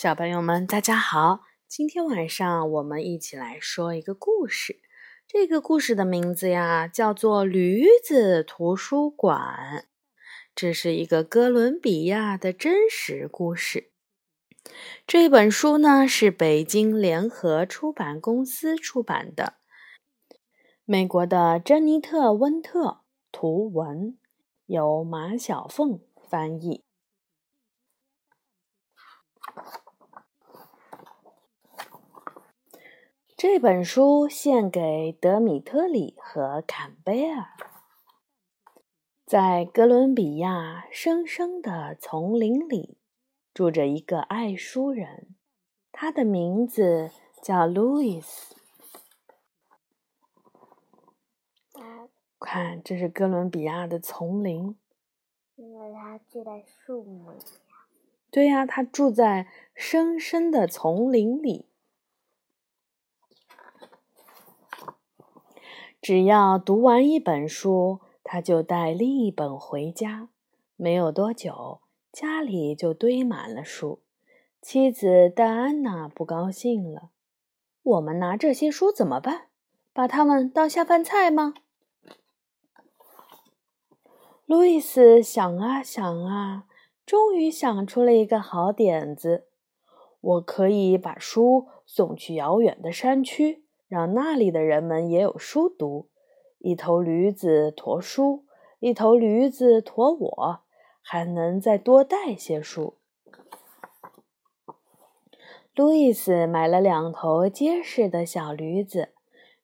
小朋友们，大家好！今天晚上我们一起来说一个故事。这个故事的名字呀，叫做《驴子图书馆》。这是一个哥伦比亚的真实故事。这本书呢，是北京联合出版公司出版的，美国的珍妮特·温特图文，由马小凤翻译。这本书献给德米特里和坎贝尔。在哥伦比亚深深的丛林里，住着一个爱书人，他的名字叫路易斯。看，这是哥伦比亚的丛林。因为他住在树木里。对呀，他住在深深的丛林里。只要读完一本书，他就带另一本回家。没有多久，家里就堆满了书。妻子戴安娜不高兴了：“我们拿这些书怎么办？把它们当下饭菜吗？”路易斯想啊想啊，终于想出了一个好点子：“我可以把书送去遥远的山区。”让那里的人们也有书读。一头驴子驮书，一头驴子驮我，还能再多带些书。路易斯买了两头结实的小驴子，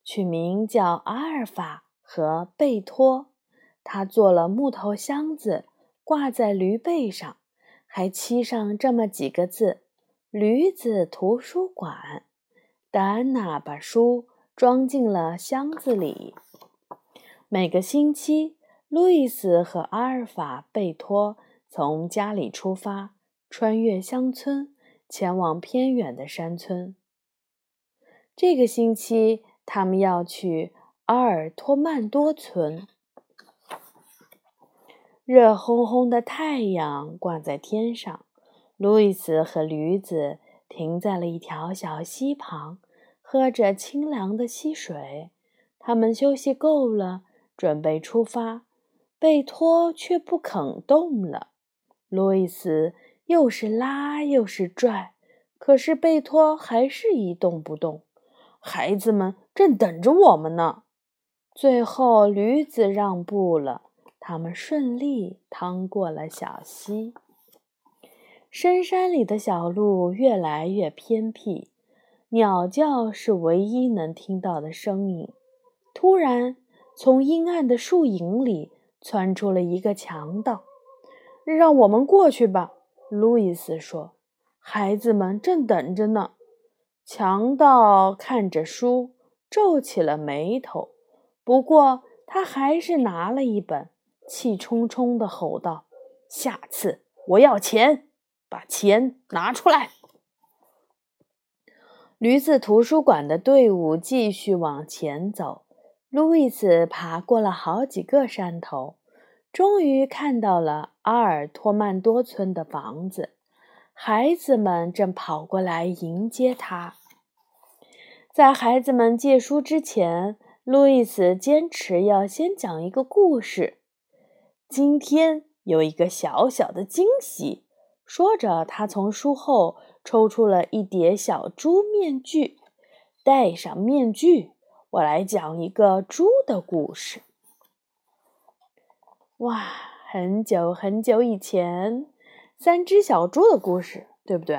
取名叫阿尔法和贝托。他做了木头箱子，挂在驴背上，还漆上这么几个字：“驴子图书馆。”戴安娜把书装进了箱子里。每个星期，路易斯和阿尔法贝托从家里出发，穿越乡村，前往偏远的山村。这个星期，他们要去阿尔托曼多村。热烘烘的太阳挂在天上，路易斯和驴子。停在了一条小溪旁，喝着清凉的溪水。他们休息够了，准备出发。贝托却不肯动了。路易斯又是拉又是拽，可是贝托还是一动不动。孩子们正等着我们呢。最后，驴子让步了，他们顺利趟过了小溪。深山里的小路越来越偏僻，鸟叫是唯一能听到的声音。突然，从阴暗的树影里窜出了一个强盗。“让我们过去吧。”路易斯说，“孩子们正等着呢。”强盗看着书，皱起了眉头。不过，他还是拿了一本，气冲冲地吼道：“下次我要钱！”把钱拿出来！驴子图书馆的队伍继续往前走。路易斯爬过了好几个山头，终于看到了阿尔托曼多村的房子。孩子们正跑过来迎接他。在孩子们借书之前，路易斯坚持要先讲一个故事。今天有一个小小的惊喜。说着，他从书后抽出了一叠小猪面具，戴上面具，我来讲一个猪的故事。哇，很久很久以前，三只小猪的故事，对不对？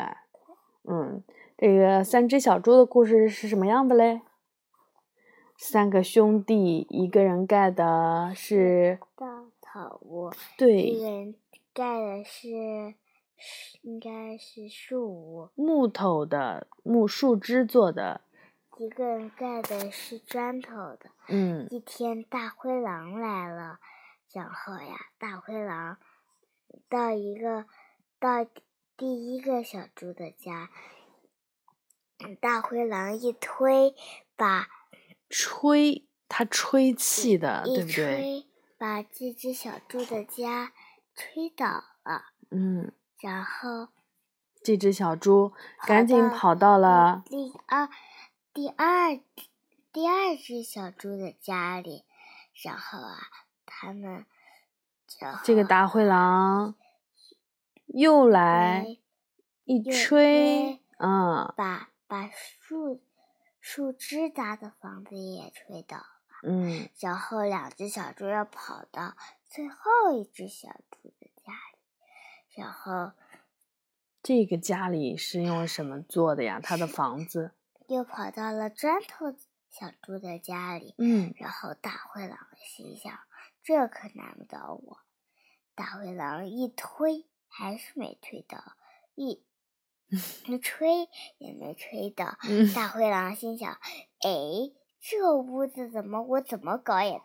嗯，这个三只小猪的故事是什么样的嘞？三个兄弟，一个人盖的是稻草屋，对，一个人盖的是。应该是树屋，木头的木树枝做的。一个人盖的是砖头的。嗯。一天，大灰狼来了，然后呀，大灰狼到一个到第一个小猪的家，大灰狼一推，把吹，他吹气的，对不对？把这只小猪的家吹倒了。嗯。然后，这只小猪赶紧跑到了第二、第二、第二只小猪的家里，然后啊，他们这个大灰狼又来一吹，嗯，把把树树枝搭的房子也吹倒了，嗯，然后两只小猪要跑到最后一只小猪然后。这个家里是用什么做的呀？他的房子 又跑到了砖头小猪的家里。嗯，然后大灰狼心想：这可难不倒我。大灰狼一推，还是没推倒；一 吹，也没吹倒。大灰狼心想：哎，这屋子怎么我怎么搞也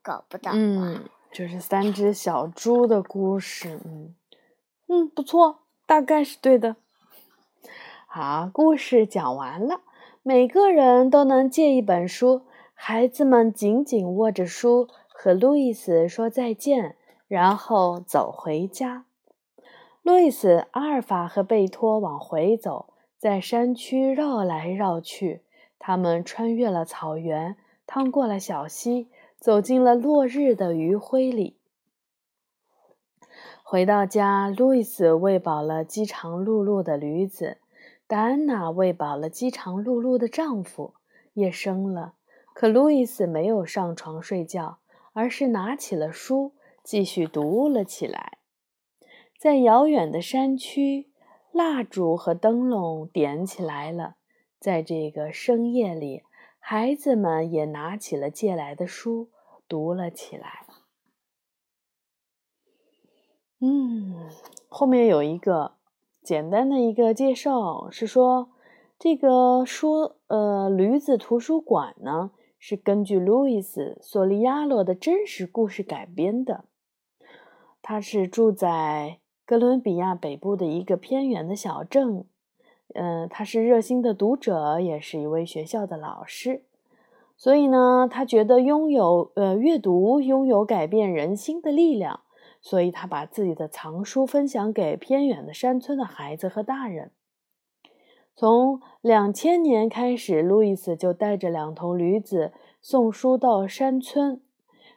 搞不倒啊？嗯，就是三只小猪的故事。嗯嗯，不错。大概是对的。好，故事讲完了，每个人都能借一本书。孩子们紧紧握着书，和路易斯说再见，然后走回家。路易斯、阿尔法和贝托往回走，在山区绕来绕去。他们穿越了草原，趟过了小溪，走进了落日的余晖里。回到家，路易斯喂饱了饥肠辘辘的驴子，戴安娜喂饱了饥肠辘辘的丈夫。夜深了，可路易斯没有上床睡觉，而是拿起了书，继续读了起来。在遥远的山区，蜡烛和灯笼点起来了。在这个深夜里，孩子们也拿起了借来的书，读了起来。嗯，后面有一个简单的一个介绍，是说这个书，呃，驴子图书馆呢是根据路易斯·索利亚洛的真实故事改编的。他是住在哥伦比亚北部的一个偏远的小镇，嗯，他是热心的读者，也是一位学校的老师，所以呢，他觉得拥有呃阅读拥有改变人心的力量。所以他把自己的藏书分享给偏远的山村的孩子和大人。从两千年开始，路易斯就带着两头驴子送书到山村。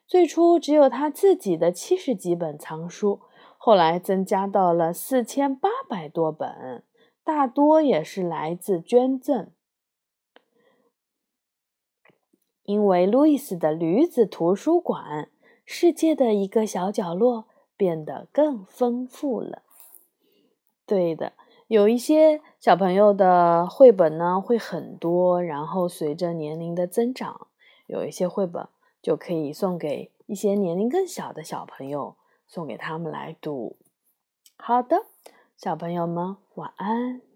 最初只有他自己的七十几本藏书，后来增加到了四千八百多本，大多也是来自捐赠。因为路易斯的驴子图书馆，世界的一个小角落。变得更丰富了。对的，有一些小朋友的绘本呢会很多，然后随着年龄的增长，有一些绘本就可以送给一些年龄更小的小朋友，送给他们来读。好的，小朋友们晚安。